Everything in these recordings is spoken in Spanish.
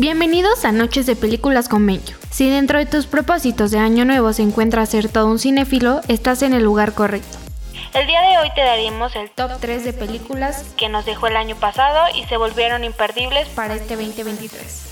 Bienvenidos a Noches de Películas con Mencho. Si dentro de tus propósitos de año nuevo se encuentra ser todo un cinéfilo, estás en el lugar correcto. El día de hoy te daremos el Top 3 de películas que nos dejó el año pasado y se volvieron imperdibles. para este 2023.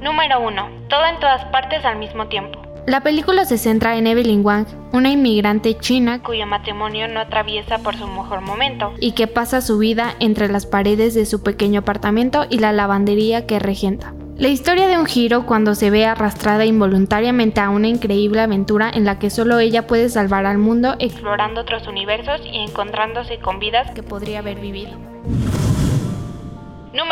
Número 1. Todo en todas partes al mismo tiempo, La película se centra en Evelyn Wang, una inmigrante china cuyo matrimonio no atraviesa por su mejor momento. y que pasa su vida entre las paredes de su pequeño apartamento y la lavandería que regenta. La historia de un giro cuando se ve arrastrada involuntariamente a una increíble aventura en la que solo ella puede salvar al mundo explorando otros universos y encontrándose con vidas. que podría haber vivido.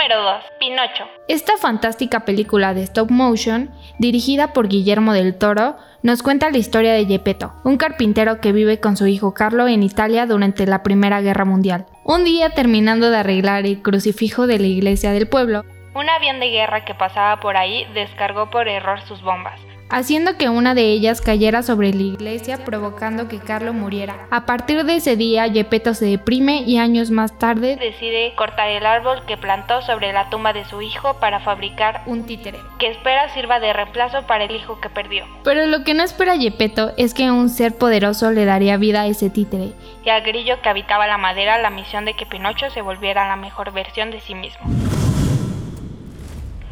Número 2. Pinocho. Esta fantástica película de stop motion, dirigida por Guillermo del Toro, nos cuenta la historia de Gepetto, un carpintero que vive con su hijo Carlo en Italia durante la Primera Guerra Mundial. Un día terminando de arreglar el crucifijo de la iglesia del pueblo, Un avión de guerra que pasaba por ahí descargó por error sus bombas. Haciendo que una de ellas cayera sobre la iglesia provocando que Carlo muriera. A partir de ese día, Gepetto se deprime y años más tarde Decide cortar el árbol que plantó sobre la tumba de su hijo para fabricar un títere. que espera sirva de reemplazo para el hijo que perdió. Pero lo que no espera Gepetto es que un ser poderoso le daría vida a ese títere, y al grillo que habitaba la madera la misión de que Pinocho se volviera la mejor versión de sí mismo.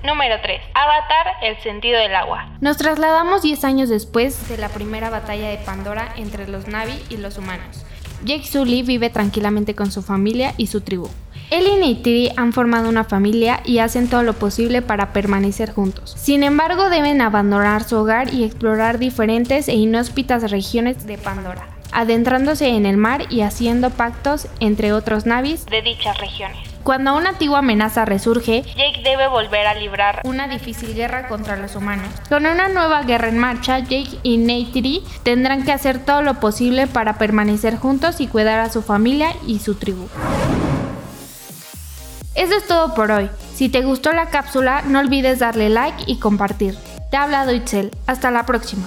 Número 3. Avatar, el sentido del agua. Nos trasladamos 10 años después de la primera batalla de Pandora entre los Navi y los humanos. Jake Sully vive tranquilamente con su familia y su tribu. Él y Neytiri han formado una familia y hacen todo lo posible para permanecer juntos. Sin embargo, deben abandonar su hogar y explorar diferentes e inhóspitas regiones de Pandora, adentrándose en el mar y haciendo pactos entre otros Navis. de dichas regiones. Cuando una antigua amenaza resurge, Jake debe volver a librar una difícil guerra contra los humanos. Con una nueva guerra en marcha, Jake y Neytiri tendrán que hacer todo lo posible para permanecer juntos y cuidar a su familia y su tribu. Eso es todo por hoy. Si te gustó la cápsula, no olvides darle like y compartir. Te ha hablado Itzel. Hasta la próxima.